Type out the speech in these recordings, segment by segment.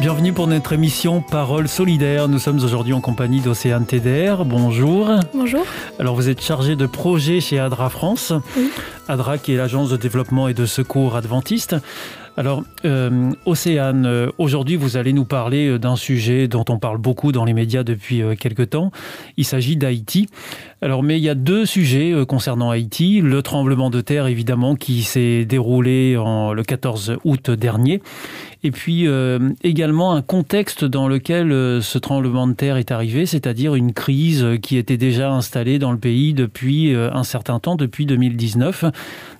Bienvenue pour notre émission Parole solidaire. Nous sommes aujourd'hui en compagnie d'Océane TDR. Bonjour. Bonjour. Alors vous êtes chargé de projet chez ADRA France. Oui. ADRA qui est l'agence de développement et de secours adventiste. Alors, euh, Océane, euh, aujourd'hui, vous allez nous parler euh, d'un sujet dont on parle beaucoup dans les médias depuis euh, quelque temps. Il s'agit d'Haïti. Alors, mais il y a deux sujets concernant Haïti. Le tremblement de terre, évidemment, qui s'est déroulé le 14 août dernier. Et puis également un contexte dans lequel ce tremblement de terre est arrivé, c'est-à-dire une crise qui était déjà installée dans le pays depuis un certain temps, depuis 2019.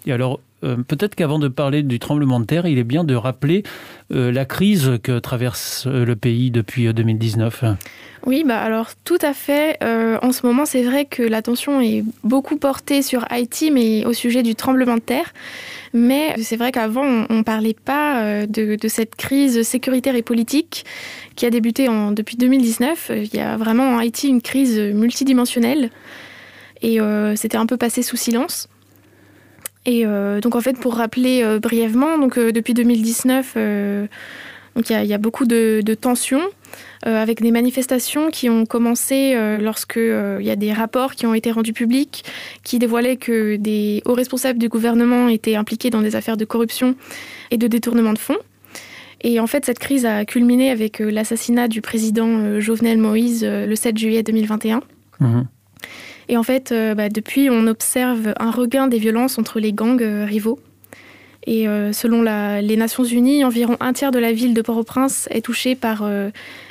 Et alors, euh, peut-être qu'avant de parler du tremblement de terre, il est bien de rappeler euh, la crise que traverse euh, le pays depuis euh, 2019. Oui, bah alors tout à fait. En ce moment, c'est vrai que l'attention est beaucoup portée sur Haïti, mais au sujet du tremblement de terre. Mais c'est vrai qu'avant, on ne parlait pas de, cette crise sécuritaire et politique qui a débuté depuis 2019. Euh, Il y a vraiment en Haïti une crise multidimensionnelle. Et c'était un peu passé sous silence. Et euh, donc en fait, pour rappeler euh, brièvement, euh, depuis 2019, euh, donc il y, a- beaucoup de, tensions avec des manifestations qui ont commencé lorsque il y a des rapports qui ont été rendus publics qui dévoilaient que des hauts responsables du gouvernement étaient impliqués dans des affaires de corruption et de détournement de fonds. Et en fait, cette crise a culminé avec l'assassinat du président Jovenel Moïse le 7 juillet 2021. Mhm. Et en fait, euh, bah, depuis, on observe un regain des violences entre les gangs euh, rivaux. Et euh, selon les Nations Unies, environ un tiers de la ville de Port-au-Prince est touché par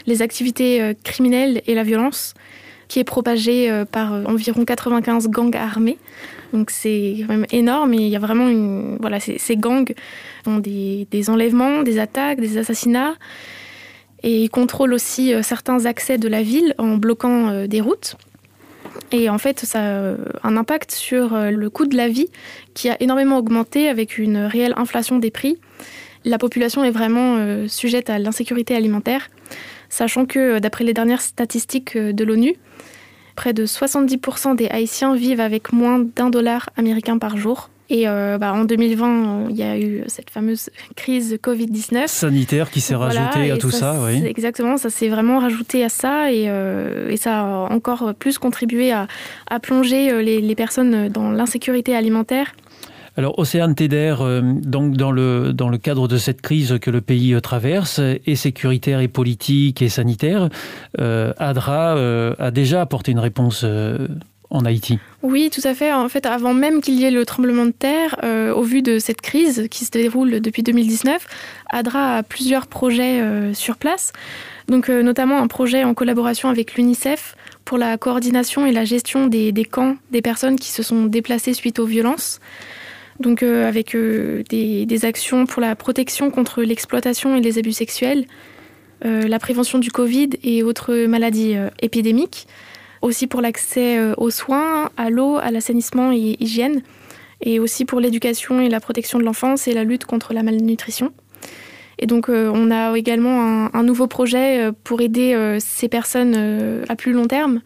les activités criminelles et la violence, qui est propagée par environ 95 gangs armés. Donc c'est quand même énorme et il y a vraiment. Voilà, ces, gangs font des, des enlèvements, des attaques, des assassinats. Et ils contrôlent aussi certains accès de la ville en bloquant des routes. Et en fait, ça a euh, un impact sur euh, le coût de la vie qui a énormément augmenté avec une réelle inflation des prix. La population est vraiment euh, sujette à l'insécurité alimentaire, sachant que d'après les dernières statistiques de l'ONU, près de 70% des Haïtiens vivent avec moins d'un dollar américain par jour. Et euh, bah, en 2020, euh, il y a eu cette fameuse crise Covid-19. Sanitaire qui s'est Voilà, rajouté à tout ça, oui. Exactement, ça s'est vraiment rajouté à ça et, euh, et ça a encore plus contribué à, à plonger les, les personnes dans l'insécurité alimentaire. Alors, Océane Teder, euh, donc dans le, dans le cadre de cette crise que le pays traverse, et sécuritaire, et politique, et sanitaire, euh, ADRA euh, a déjà apporté une réponse euh, Haïti. Oui, tout à fait. En fait, avant même qu'il y ait le tremblement de terre, euh, au vu de cette crise qui se déroule depuis 2019, ADRA a plusieurs projets euh, sur place. Donc, euh, notamment un projet en collaboration avec l'UNICEF pour la coordination et la gestion des, camps des personnes qui se sont déplacées suite aux violences. Donc, avec des, actions pour la protection contre l'exploitation et les abus sexuels, la prévention du Covid et autres maladies épidémiques aussi pour l'accès euh, aux soins, à l'eau, à l'assainissement et hygiène, et aussi pour l'éducation et la protection de l'enfance et la lutte contre la malnutrition. Et donc euh, on a également un, nouveau projet euh, pour aider ces personnes à plus long terme.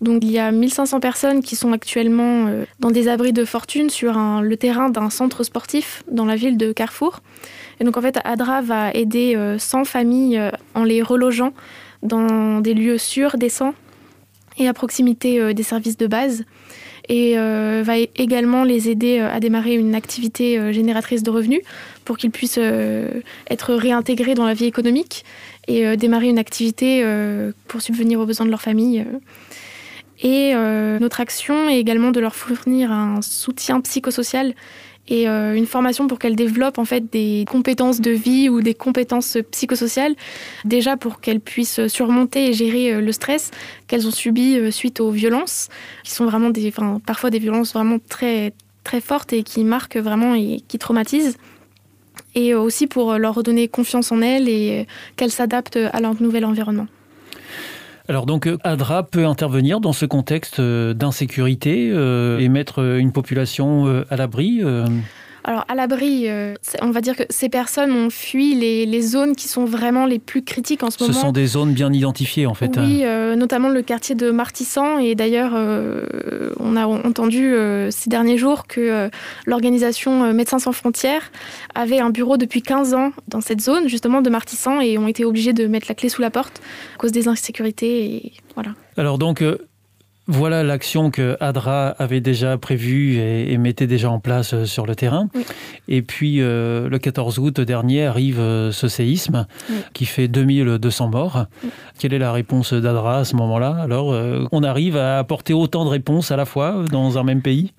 Donc il y a 1500 personnes qui sont actuellement dans des abris de fortune sur le terrain d'un centre sportif dans la ville de Carrefour. Et donc en fait ADRA va aider euh, 100 familles en les relogeant dans des lieux sûrs, décents et à proximité euh, des services de base. et va également les aider à démarrer une activité génératrice de revenus pour qu'ils puissent être réintégrés dans la vie économique et démarrer une activité pour subvenir aux besoins de leur famille. Et notre action est également de leur fournir un soutien psychosocial et euh, une formation pour qu'elles développent en fait des compétences de vie ou des compétences psychosociales, déjà pour qu'elles puissent surmonter et gérer euh, le stress qu'elles ont subi euh, suite aux violences, qui sont vraiment des, parfois des violences vraiment très très fortes et qui marquent vraiment et qui traumatisent. Et aussi pour leur redonner confiance en elles et qu'elles s'adaptent à leur nouvel environnement. Alors donc euh, ADRA peut intervenir dans ce contexte euh, d'insécurité euh, et mettre une population à l'abri alors, à l'abri, euh, on va dire que ces personnes ont fui les, zones qui sont vraiment les plus critiques en ce, moment. Ce sont des zones bien identifiées, en fait. Oui, euh, notamment le quartier de Martissan. Et d'ailleurs, euh, on a entendu ces derniers jours que l'organisation Médecins sans frontières avait un bureau depuis 15 ans dans cette zone, justement, de Martissan, et ont été obligés de mettre la clé sous la porte à cause des insécurités. Et voilà. Alors, donc, voilà l'action que ADRA avait déjà prévue et, mettait déjà en place euh, sur le terrain. Et puis, euh, le 14 août dernier arrive euh, ce séisme qui fait 2200 morts. Quelle est la réponse d'ADRA à ce moment-là? Alors, on arrive à apporter autant de réponses à la fois dans un même pays?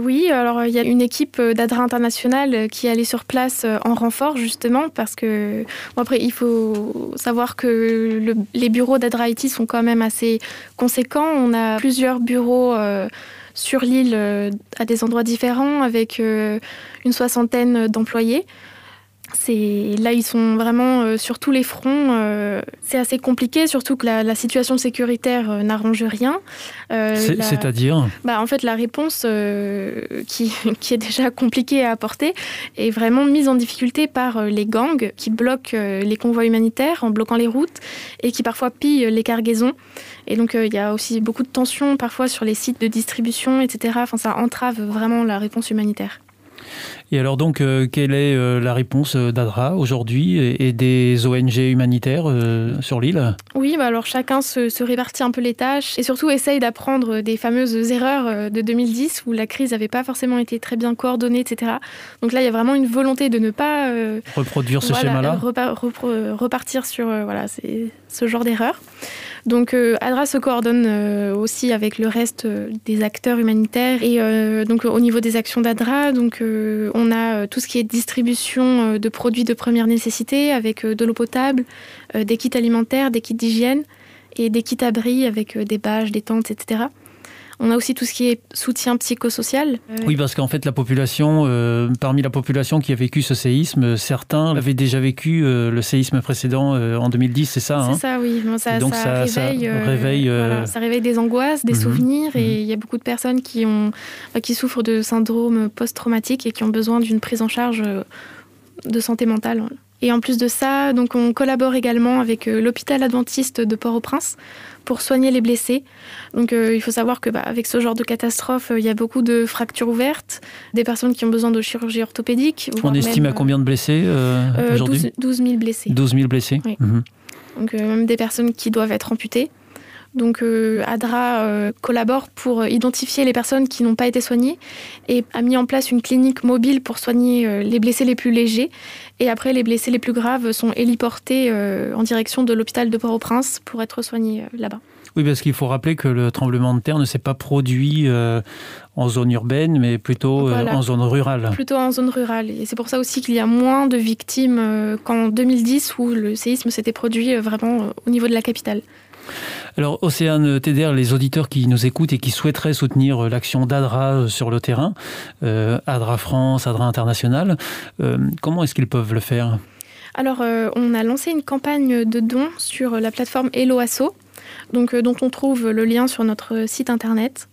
Oui, alors il y a une équipe d'ADRA international qui est allée sur place en renfort justement parce que après il faut savoir que les bureaux d'ADRA Haïti sont quand même assez conséquents. On a plusieurs bureaux euh, sur l'île euh, à des endroits différents avec euh, une soixantaine d'employés. C'est là ils sont vraiment sur tous les fronts. c'est assez compliqué, surtout que la, situation sécuritaire n'arrange rien. C'est-à-dire bah, En fait, la réponse qui, qui, est déjà compliquée à apporter est vraiment mise en difficulté par les gangs qui bloquent les convois humanitaires en bloquant les routes et qui parfois pillent les cargaisons. Et donc, euh, il y a aussi beaucoup de tensions parfois sur les sites de distribution, etc. Enfin, ça entrave vraiment la réponse humanitaire. Et alors donc, euh, quelle est euh, la réponse d'ADRA aujourd'hui et, des ONG humanitaires sur l'île? Oui, bah alors chacun se, répartit un peu les tâches et surtout essaye d'apprendre des fameuses erreurs de 2010 où la crise n'avait pas forcément été très bien coordonnée, etc. Donc là, il y a vraiment une volonté de ne pas reproduire ce schéma-là, repartir sur voilà, ce genre d'erreurs. Donc euh, ADRA se coordonne euh, aussi avec le reste euh, des acteurs humanitaires et donc au niveau des actions d'ADRA, donc on a tout ce qui est distribution de produits de première nécessité avec de l'eau potable, des kits alimentaires, des kits d'hygiène et des kits abris avec des bâches, des tentes, etc. On a aussi tout ce qui est soutien psychosocial. Oui, parce qu'en fait, la population, euh, parmi la population qui a vécu ce séisme, certains avaient déjà vécu euh, le séisme précédent euh, en 2010, c'est ça hein? C'est ça, oui. ça, Donc ça, réveille, réveille ça réveille des angoisses, des mhm. souvenirs, et mhm. il y a beaucoup de personnes qui, ont, qui souffrent de syndrome post-traumatique et qui ont besoin d'une prise en charge de santé mentale. Et en plus de ça, donc on collabore également avec l'hôpital adventiste de Port-au-Prince pour soigner les blessés. Donc euh, il faut savoir que bah, avec ce genre de catastrophe, euh, il y a beaucoup de fractures ouvertes, des personnes qui ont besoin de chirurgie orthopédique. On estime à combien de blessés euh, aujourd'hui? 12, 000 blessés. 12 000 blessés. Mhm. Donc même des personnes qui doivent être amputées. Donc ADRA collabore pour identifier les personnes qui n'ont pas été soignées et a mis en place une clinique mobile pour soigner les blessés les plus légers. Et après, les blessés les plus graves sont héliportés en direction de l'hôpital de Port-au-Prince pour être soignés là-bas. Oui, parce qu'il faut rappeler que le tremblement de terre ne s'est pas produit euh, en zone urbaine, mais plutôt euh, en zone rurale. Plutôt en zone rurale. Et c'est pour ça aussi qu'il y a moins de victimes euh, qu'en 2010, où le séisme s'était produit vraiment au niveau de la capitale. Alors, Océane TDR, les auditeurs qui nous écoutent et qui souhaiteraient soutenir l'action d'ADRA sur le terrain, ADRA France, ADRA International, comment est-ce qu'ils peuvent le faire? Alors, on a lancé une campagne de dons sur la plateforme Helloasso, donc, euh, dont on trouve le lien sur notre site internet.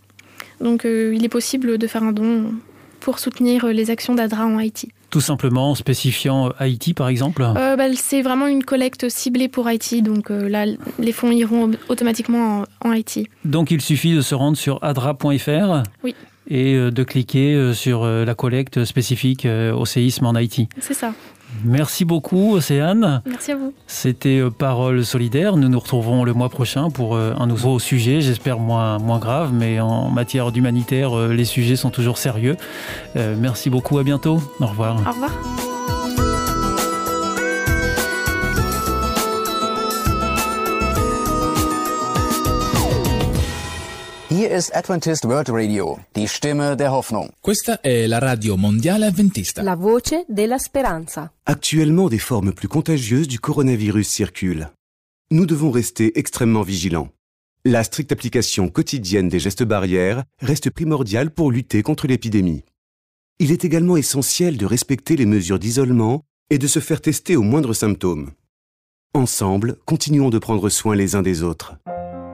Donc euh, il est possible de faire un don pour soutenir les actions d'ADRA en Haïti. Tout simplement en spécifiant Haïti par exemple? Euh, bah, C'est vraiment une collecte ciblée pour Haïti, donc là les fonds iront automatiquement en, Haïti. Donc il suffit de se rendre sur adra.fr oui. et de cliquer sur la collecte spécifique au séisme en Haïti. C'est ça. Merci beaucoup, Océane. Merci à vous. C'était euh, Parole solidaire. Nous nous retrouverons le mois prochain pour euh, un nouveau sujet, j'espère moins, moins grave, mais en matière d'humanitaire, euh, les sujets sont toujours sérieux. merci beaucoup, à bientôt. Au revoir. Au revoir. Ist Adventist World Radio, die Stimme der Hoffnung. Questa è la radio mondiale adventista. La voce della speranza. Actuellement, des formes plus contagieuses du coronavirus circulent. Nous devons rester extrêmement vigilants. La stricte application quotidienne des gestes barrières reste primordiale pour lutter contre l'épidémie. Il est également essentiel de respecter les mesures d'isolement et de se faire tester aux moindres symptômes. Ensemble, continuons de prendre soin les uns des autres.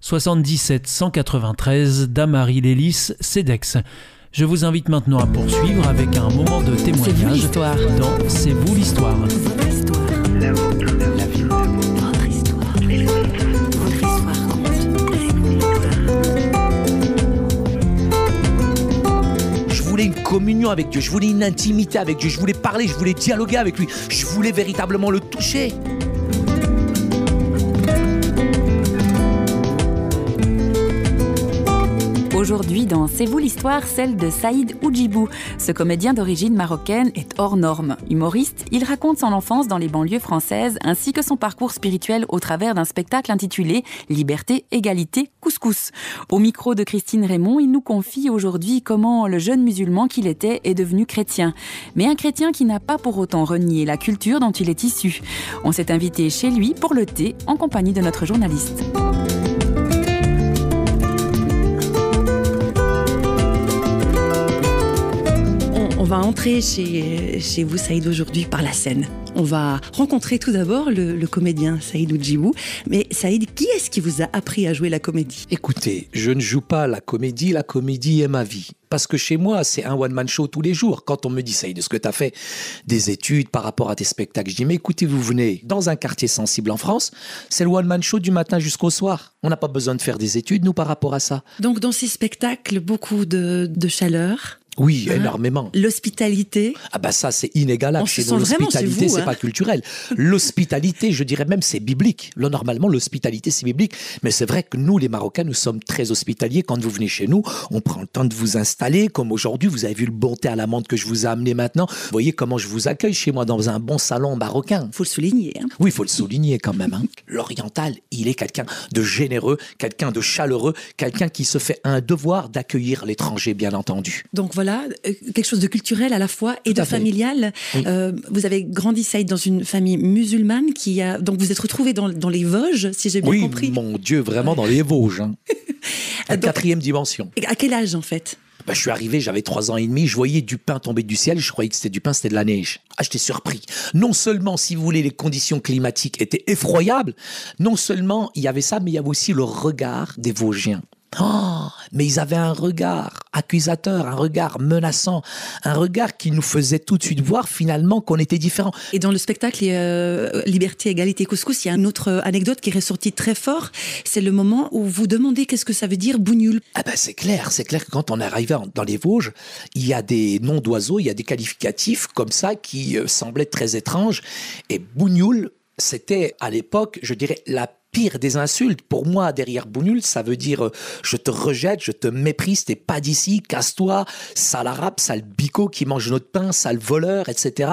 77 193 Damary Lélis, CEDEX. Je vous invite maintenant à poursuivre avec un moment de témoignage dans C'est vous l'histoire. Je voulais une communion avec Dieu, je voulais une intimité avec Dieu, je voulais parler, je voulais dialoguer avec lui, je voulais véritablement le toucher. Aujourd'hui, dans C'est vous l'histoire, celle de Saïd Oujibou. Ce comédien d'origine marocaine est hors norme. Humoriste, il raconte son enfance dans les banlieues françaises ainsi que son parcours spirituel au travers d'un spectacle intitulé Liberté, égalité, couscous. Au micro de Christine Raymond, il nous confie aujourd'hui comment le jeune musulman qu'il était est devenu chrétien. Mais un chrétien qui n'a pas pour autant renié la culture dont il est issu. On s'est invité chez lui pour le thé en compagnie de notre journaliste. Va entrer chez, chez vous, Saïd, aujourd'hui par la scène. On va rencontrer tout d'abord le, comédien Saïd Oudjibou. Mais Saïd, qui est-ce qui vous a appris à jouer la comédie? Écoutez, je ne joue pas la comédie, la comédie est ma vie. Parce que chez moi, c'est un one-man show tous les jours. Quand on me dit, Saïd, est-ce que tu as fait des études par rapport à tes spectacles? Je dis, mais écoutez, vous venez dans un quartier sensible en France, c'est le one-man show du matin jusqu'au soir. On n'a pas besoin de faire des études, nous, par rapport à ça. Donc, dans ces spectacles, beaucoup de, de chaleur? Oui, hein énormément. L'hospitalité. Ah bah ça, c'est inégalable. Chez l'hospitalité, c'est pas hein. culturel. L'hospitalité, je dirais même, c'est biblique. Là, normalement, l'hospitalité, c'est biblique. Mais c'est vrai que nous, les Marocains, nous sommes très hospitaliers. Quand vous venez chez nous, on prend le temps de vous installer. Comme aujourd'hui, vous avez vu le bon thé à la menthe que je vous ai amené maintenant. Vous voyez comment je vous accueille chez moi dans un bon salon marocain. Faut le souligner. Hein. Oui, il faut le souligner quand même. Hein. L'oriental, il est quelqu'un de généreux, quelqu'un de chaleureux, quelqu'un qui se fait un devoir d'accueillir l'étranger, bien entendu. Donc voilà, euh, quelque chose de culturel à la fois et de familial. Euh, vous avez grandi, Saïd, dans une famille musulmane qui a. Donc vous êtes retrouvé dans, les Vosges, si j'ai bien oui, compris. Mon Dieu, vraiment dans les Vosges. Hein. quatrième dimension. À quel âge, en fait? Ben, je suis arrivé, j'avais trois ans et demi, je voyais du pain tomber du ciel, je croyais que c'était du pain, c'était de la neige. Ah, j'étais surpris. Non seulement, si vous voulez, les conditions climatiques étaient effroyables, non seulement il y avait ça, mais il y avait aussi le regard des Vosgiens. Oh, mais ils avaient un regard accusateur, un regard menaçant, un regard qui nous faisait tout de suite voir finalement qu'on était différents. Et dans le spectacle euh, Liberté, Égalité, Couscous, il y a une autre anecdote qui est ressortie très fort. C'est le moment où vous demandez qu'est-ce que ça veut dire bougnoul. Ah ben c'est clair, c'est clair que quand on est arrivé dans les Vosges, il y a des noms d'oiseaux, il y a des qualificatifs comme ça qui euh, semblaient très étranges. Et bougnoul, c'était à l'époque, je dirais, la pire des insultes. Pour moi, derrière Bounul, ça veut dire euh, je te rejette, je te méprise, t'es pas d'ici, casse-toi, sale arabe, sale bico qui mange notre pain, sale voleur, etc.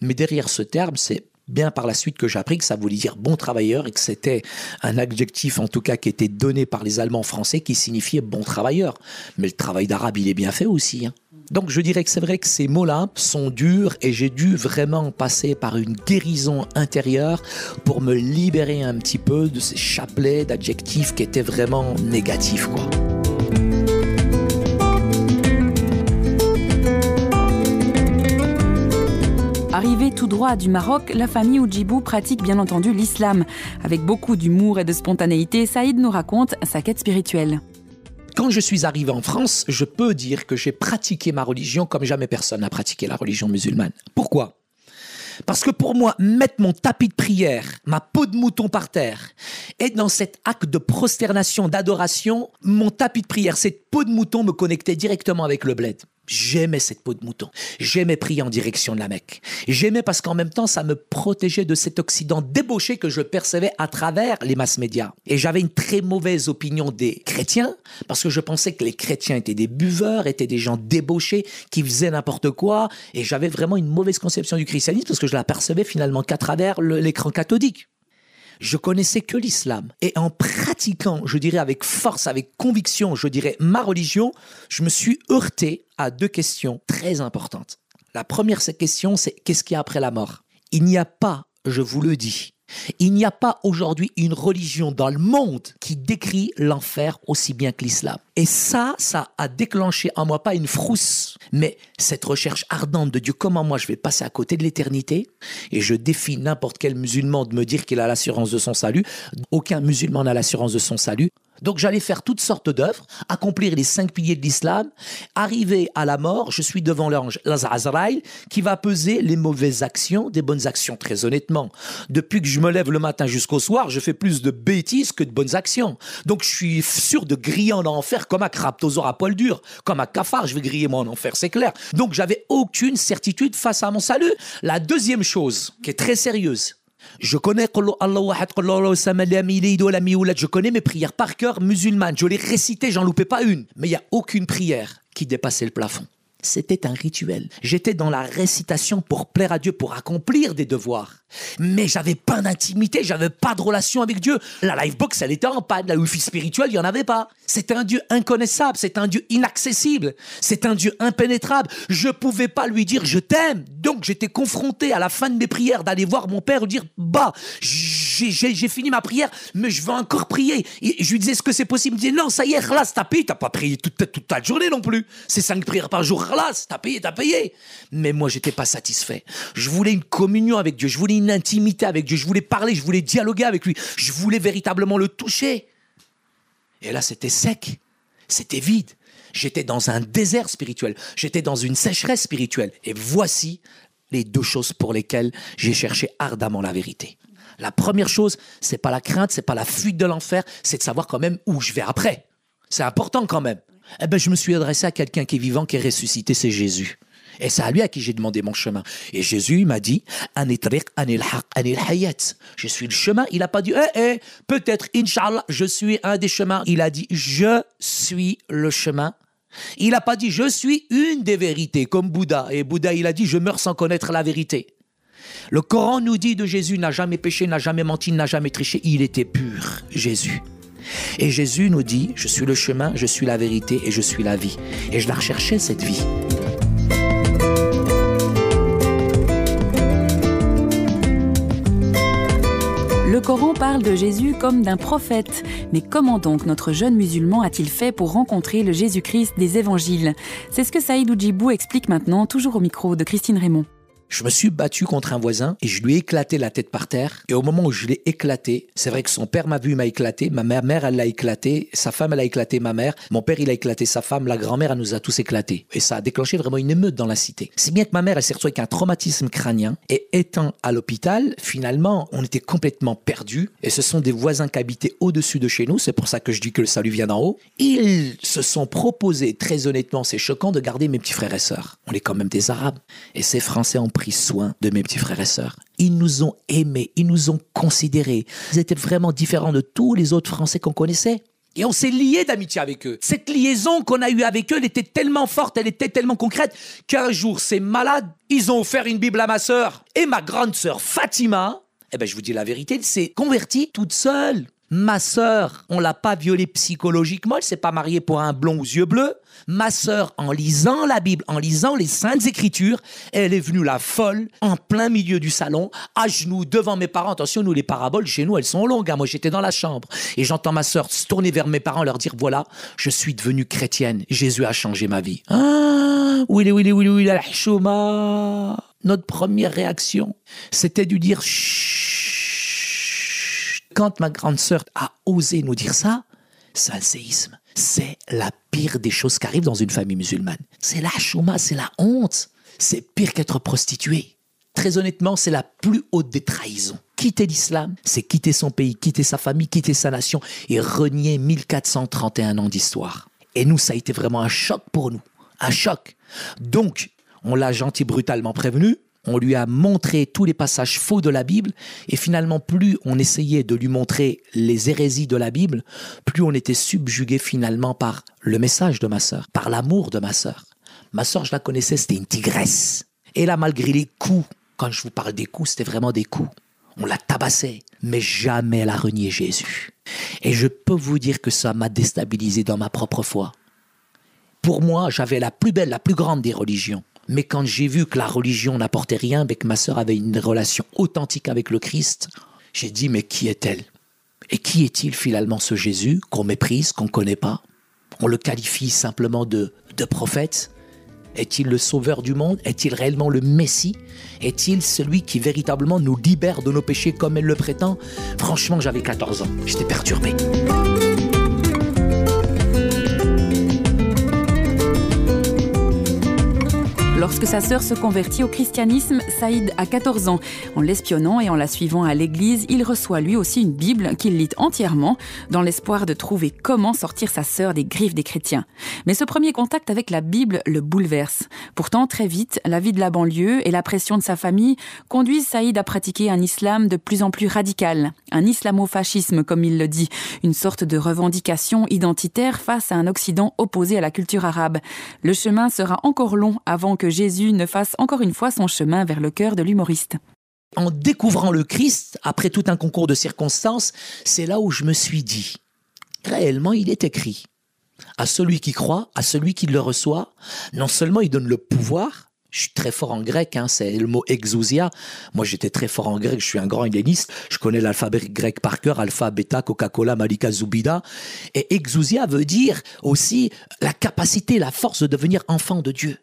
Mais derrière ce terme, c'est bien par la suite que j'ai appris que ça voulait dire bon travailleur et que c'était un adjectif en tout cas qui était donné par les Allemands français qui signifiait bon travailleur. Mais le travail d'arabe, il est bien fait aussi. Hein. Donc je dirais que c'est vrai que ces mots-là sont durs et j'ai dû vraiment passer par une guérison intérieure pour me libérer un petit peu de ces chapelets d'adjectifs qui étaient vraiment négatifs. Quoi. Arrivée tout droit du Maroc, la famille Oujibou pratique bien entendu l'islam. Avec beaucoup d'humour et de spontanéité, Saïd nous raconte sa quête spirituelle. Quand je suis arrivé en France, je peux dire que j'ai pratiqué ma religion comme jamais personne n'a pratiqué la religion musulmane. Pourquoi? Parce que pour moi, mettre mon tapis de prière, ma peau de mouton par terre, être dans cet acte de prosternation, d'adoration, mon tapis de prière, cette peau de mouton me connectait directement avec le bled. J'aimais cette peau de mouton. J'aimais prier en direction de la Mecque. J'aimais parce qu'en même temps, ça me protégeait de cet Occident débauché que je percevais à travers les masses médias. Et j'avais une très mauvaise opinion des chrétiens parce que je pensais que les chrétiens étaient des buveurs, étaient des gens débauchés qui faisaient n'importe quoi. Et j'avais vraiment une mauvaise conception du christianisme parce que je l'apercevais finalement qu'à travers l'écran cathodique je connaissais que l'islam. Et en pratiquant, je dirais avec force, avec conviction, je dirais ma religion, je me suis heurté à deux questions très importantes. La première question, c'est qu'est-ce qu'il y a après la mort? Il n'y a pas, je vous le dis, il n'y a pas aujourd'hui une religion dans le monde qui décrit l'enfer aussi bien que l'islam. Et ça, ça a déclenché en moi pas une frousse, mais cette recherche ardente de Dieu, comment moi je vais passer à côté de l'éternité? Et je défie n'importe quel musulman de me dire qu'il a l'assurance de son salut. Aucun musulman n'a l'assurance de son salut. Donc j'allais faire toutes sortes d'œuvres, accomplir les cinq piliers de l'islam, arriver à la mort, je suis devant l'ange Azraïl qui va peser les mauvaises actions des bonnes actions, très honnêtement. Depuis que je me lève le matin jusqu'au soir, je fais plus de bêtises que de bonnes actions. Donc je suis sûr de griller en enfer comme un craptosaure à poil dur, comme un cafard, je vais griller moi en enfer, c'est clair. Donc j'avais aucune certitude face à mon salut. La deuxième chose, qui est très sérieuse, je connais je connais mes prières par cœur musulmanes. Je les récitais, j'en loupais pas une. Mais il n'y a aucune prière qui dépassait le plafond. C'était un rituel. J'étais dans la récitation pour plaire à Dieu, pour accomplir des devoirs. Mais j'avais pas d'intimité, j'avais pas de relation avec Dieu. La livebox, elle était en panne. La wifi spirituelle, il y en avait pas. C'est un Dieu inconnaissable, c'est un Dieu inaccessible, c'est un Dieu impénétrable. Je pouvais pas lui dire je t'aime. Donc j'étais confronté à la fin de mes prières d'aller voir mon père et dire bah j'ai fini ma prière, mais je veux encore prier. Je lui disais est-ce que c'est possible? Il me disait non, ça y est, là, t'as payé, t'as pas prié toute, ta journée non plus. C'est cinq prières par jour classe, t'as payé, t'as payé. Mais moi, j'étais pas satisfait. Je voulais une communion avec Dieu, je voulais une intimité avec Dieu, je voulais parler, je voulais dialoguer avec lui, je voulais véritablement le toucher. Et là, c'était sec, c'était vide. J'étais dans un désert spirituel, j'étais dans une sécheresse spirituelle. Et voici les deux choses pour lesquelles j'ai cherché ardemment la vérité. La première chose, c'est pas la crainte, c'est pas la fuite de l'enfer, c'est de savoir quand même où je vais après. C'est important quand même eh ben, je me suis adressé à quelqu'un qui est vivant, qui est ressuscité, c'est Jésus. Et c'est à lui à qui j'ai demandé mon chemin. Et Jésus m'a dit, je suis le chemin. Il n'a pas dit, eh, eh, peut-être, Inch'Allah, je suis un des chemins. Il a dit, je suis le chemin. Il n'a pas dit, je suis une des vérités, comme Bouddha. Et Bouddha, il a dit, je meurs sans connaître la vérité. Le Coran nous dit de Jésus, n'a jamais péché, n'a jamais menti, n'a jamais triché. Il était pur, Jésus. Et Jésus nous dit, je suis le chemin, je suis la vérité et je suis la vie. Et je la recherchais, cette vie. Le Coran parle de Jésus comme d'un prophète. Mais comment donc notre jeune musulman a-t-il fait pour rencontrer le Jésus-Christ des évangiles? C'est ce que Saïd Oujibou explique maintenant, toujours au micro de Christine Raymond. Je me suis battu contre un voisin et je lui ai éclaté la tête par terre. Et au moment où je l'ai éclaté, c'est vrai que son père m'a vu, m'a éclaté, ma mère, elle l'a éclaté, sa femme, elle a éclaté ma mère, mon père, il a éclaté sa femme, la grand-mère, elle nous a tous éclatés. Et ça a déclenché vraiment une émeute dans la cité. C'est bien que ma mère, elle s'est retrouvée avec un traumatisme crânien et étant à l'hôpital, finalement, on était complètement perdus. Et ce sont des voisins qui habitaient au-dessus de chez nous, c'est pour ça que je dis que le salut vient d'en haut. Ils se sont proposés, très honnêtement, c'est choquant de garder mes petits frères et sœurs. On est quand même des Arabes. Et ces Français ont pris soin de mes petits frères et sœurs. Ils nous ont aimés, ils nous ont considérés. Ils étaient vraiment différents de tous les autres Français qu'on connaissait. Et on s'est lié d'amitié avec eux. Cette liaison qu'on a eue avec eux, elle était tellement forte, elle était tellement concrète, qu'un jour, ces malades, ils ont offert une Bible à ma sœur. Et ma grande sœur Fatima, eh ben, je vous dis la vérité, elle s'est convertie toute seule. Ma sœur, on l'a pas violée psychologiquement, elle s'est pas mariée pour un blond aux yeux bleus. Ma sœur, en lisant la Bible, en lisant les Saintes Écritures, elle est venue la folle, en plein milieu du salon, à genoux, devant mes parents. Attention, nous, les paraboles, chez nous, elles sont longues. Hein. Moi, j'étais dans la chambre. Et j'entends ma sœur se tourner vers mes parents, leur dire, voilà, je suis devenue chrétienne. Jésus a changé ma vie. Ah, oui, oui, oui, oui, oui, la Notre première réaction, c'était de dire, quand ma grande sœur a osé nous dire ça, c'est un séisme. C'est la pire des choses qui arrivent dans une famille musulmane. C'est la chouma, c'est la honte. C'est pire qu'être prostituée. Très honnêtement, c'est la plus haute des trahisons. Quitter l'islam, c'est quitter son pays, quitter sa famille, quitter sa nation et renier 1431 ans d'histoire. Et nous, ça a été vraiment un choc pour nous. Un choc. Donc, on l'a gentil brutalement prévenu, on lui a montré tous les passages faux de la Bible, et finalement, plus on essayait de lui montrer les hérésies de la Bible, plus on était subjugué finalement par le message de ma sœur, par l'amour de ma sœur. Ma sœur, je la connaissais, c'était une tigresse. Et là, malgré les coups, quand je vous parle des coups, c'était vraiment des coups. On la tabassait, mais jamais elle a renié Jésus. Et je peux vous dire que ça m'a déstabilisé dans ma propre foi. Pour moi, j'avais la plus belle, la plus grande des religions. Mais quand j'ai vu que la religion n'apportait rien, mais que ma sœur avait une relation authentique avec le Christ, j'ai dit, mais qui est-elle? Et qui est-il finalement ce Jésus qu'on méprise, qu'on ne connaît pas? On le qualifie simplement de, de prophète? Est-il le sauveur du monde? Est-il réellement le Messie? Est-il celui qui véritablement nous libère de nos péchés comme elle le prétend? Franchement, j'avais 14 ans, j'étais perturbé. Lorsque sa sœur se convertit au christianisme, Saïd a 14 ans. En l'espionnant et en la suivant à l'église, il reçoit lui aussi une Bible qu'il lit entièrement dans l'espoir de trouver comment sortir sa sœur des griffes des chrétiens. Mais ce premier contact avec la Bible le bouleverse. Pourtant, très vite, la vie de la banlieue et la pression de sa famille conduisent Saïd à pratiquer un islam de plus en plus radical, un islamofascisme comme il le dit, une sorte de revendication identitaire face à un Occident opposé à la culture arabe. Le chemin sera encore long avant que Jésus ne fasse encore une fois son chemin vers le cœur de l'humoriste. En découvrant le Christ, après tout un concours de circonstances, c'est là où je me suis dit, réellement il est écrit, à celui qui croit, à celui qui le reçoit, non seulement il donne le pouvoir, je suis très fort en grec, hein, c'est le mot exousia. Moi, j'étais très fort en grec, je suis un grand helléniste. Je connais l'alphabet grec par cœur, alpha, bêta, Coca-Cola, Malika, Zubida. Et exousia veut dire aussi la capacité, la force de devenir enfant de Dieu.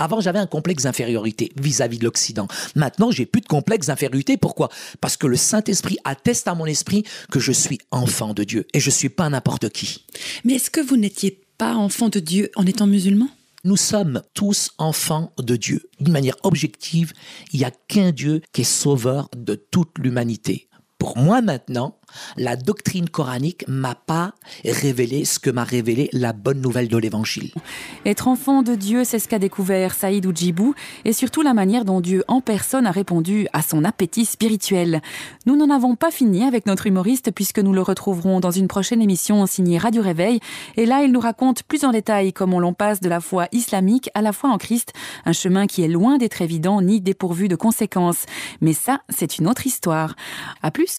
Avant, j'avais un complexe d'infériorité vis-à-vis de l'Occident. Maintenant, j'ai plus de complexe d'infériorité. Pourquoi? Parce que le Saint-Esprit atteste à mon esprit que je suis enfant de Dieu et je suis pas n'importe qui. Mais est-ce que vous n'étiez pas enfant de Dieu en étant musulman? Nous sommes tous enfants de Dieu. D'une manière objective, il n'y a qu'un Dieu qui est sauveur de toute l'humanité. Pour moi maintenant, la doctrine coranique m'a pas révélé ce que m'a révélé la bonne nouvelle de l'évangile. Être enfant de Dieu, c'est ce qu'a découvert Saïd Oujibou et surtout la manière dont Dieu en personne a répondu à son appétit spirituel. Nous n'en avons pas fini avec notre humoriste puisque nous le retrouverons dans une prochaine émission signée Radio Réveil et là il nous raconte plus en détail comment l'on passe de la foi islamique à la foi en Christ, un chemin qui est loin d'être évident ni dépourvu de conséquences. Mais ça, c'est une autre histoire. À plus.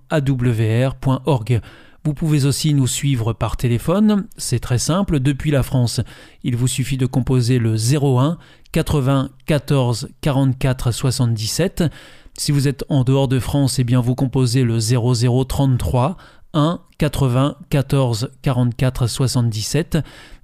www.awr.org. Vous pouvez aussi nous suivre par téléphone, c'est très simple, depuis la France. Il vous suffit de composer le 01 80 14 44 77. Si vous êtes en dehors de France, eh bien vous composez le 0033 1 80 14 44 77.